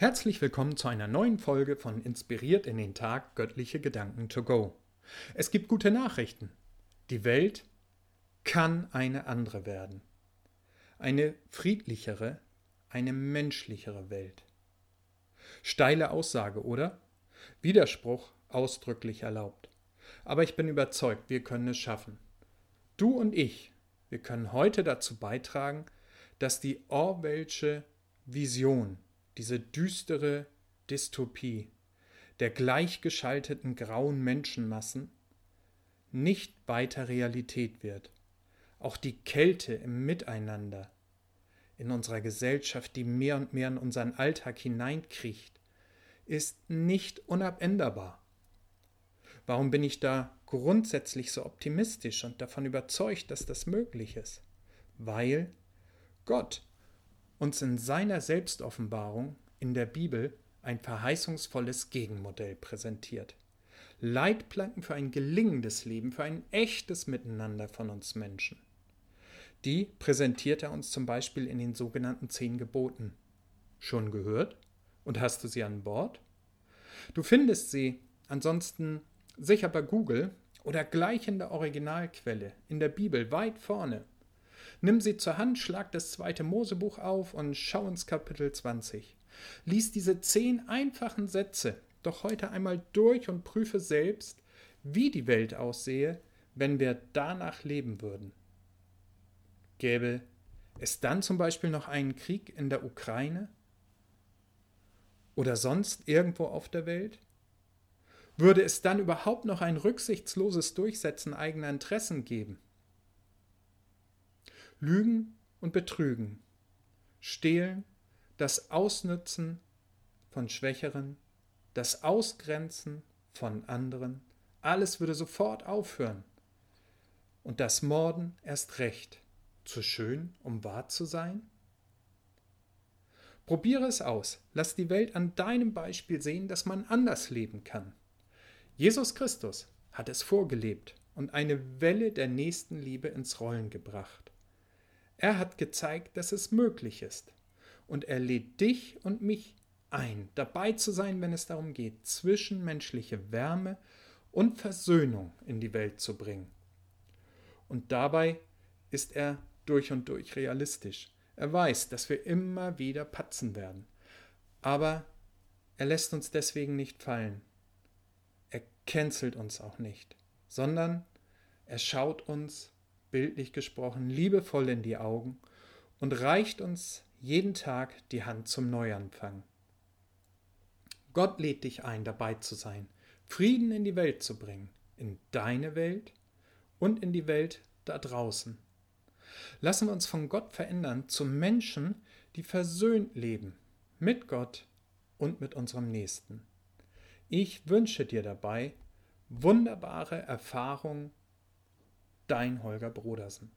Herzlich willkommen zu einer neuen Folge von Inspiriert in den Tag Göttliche Gedanken to go. Es gibt gute Nachrichten. Die Welt kann eine andere werden. Eine friedlichere, eine menschlichere Welt. Steile Aussage, oder? Widerspruch ausdrücklich erlaubt. Aber ich bin überzeugt, wir können es schaffen. Du und ich, wir können heute dazu beitragen, dass die Orwellsche Vision diese düstere Dystopie der gleichgeschalteten grauen Menschenmassen nicht weiter Realität wird. Auch die Kälte im Miteinander in unserer Gesellschaft, die mehr und mehr in unseren Alltag hineinkriecht, ist nicht unabänderbar. Warum bin ich da grundsätzlich so optimistisch und davon überzeugt, dass das möglich ist? Weil Gott uns in seiner Selbstoffenbarung in der Bibel ein verheißungsvolles Gegenmodell präsentiert. Leitplanken für ein gelingendes Leben, für ein echtes Miteinander von uns Menschen. Die präsentiert er uns zum Beispiel in den sogenannten zehn Geboten. Schon gehört? Und hast du sie an Bord? Du findest sie ansonsten sicher bei Google oder gleich in der Originalquelle, in der Bibel, weit vorne. Nimm sie zur Hand, schlag das zweite Mosebuch auf und schau ins Kapitel 20. Lies diese zehn einfachen Sätze doch heute einmal durch und prüfe selbst, wie die Welt aussehe, wenn wir danach leben würden. Gäbe es dann zum Beispiel noch einen Krieg in der Ukraine? Oder sonst irgendwo auf der Welt? Würde es dann überhaupt noch ein rücksichtsloses Durchsetzen eigener Interessen geben? Lügen und Betrügen, Stehlen, das Ausnützen von Schwächeren, das Ausgrenzen von anderen, alles würde sofort aufhören. Und das Morden erst recht, zu schön, um wahr zu sein? Probiere es aus, lass die Welt an deinem Beispiel sehen, dass man anders leben kann. Jesus Christus hat es vorgelebt und eine Welle der Nächstenliebe ins Rollen gebracht. Er hat gezeigt, dass es möglich ist. Und er lädt dich und mich ein, dabei zu sein, wenn es darum geht, zwischenmenschliche Wärme und Versöhnung in die Welt zu bringen. Und dabei ist er durch und durch realistisch. Er weiß, dass wir immer wieder patzen werden. Aber er lässt uns deswegen nicht fallen. Er cancelt uns auch nicht, sondern er schaut uns bildlich gesprochen, liebevoll in die Augen und reicht uns jeden Tag die Hand zum Neuanfang. Gott lädt dich ein, dabei zu sein, Frieden in die Welt zu bringen, in deine Welt und in die Welt da draußen. Lassen wir uns von Gott verändern zu Menschen, die versöhnt leben mit Gott und mit unserem Nächsten. Ich wünsche dir dabei wunderbare Erfahrungen dein Holger Brodersen.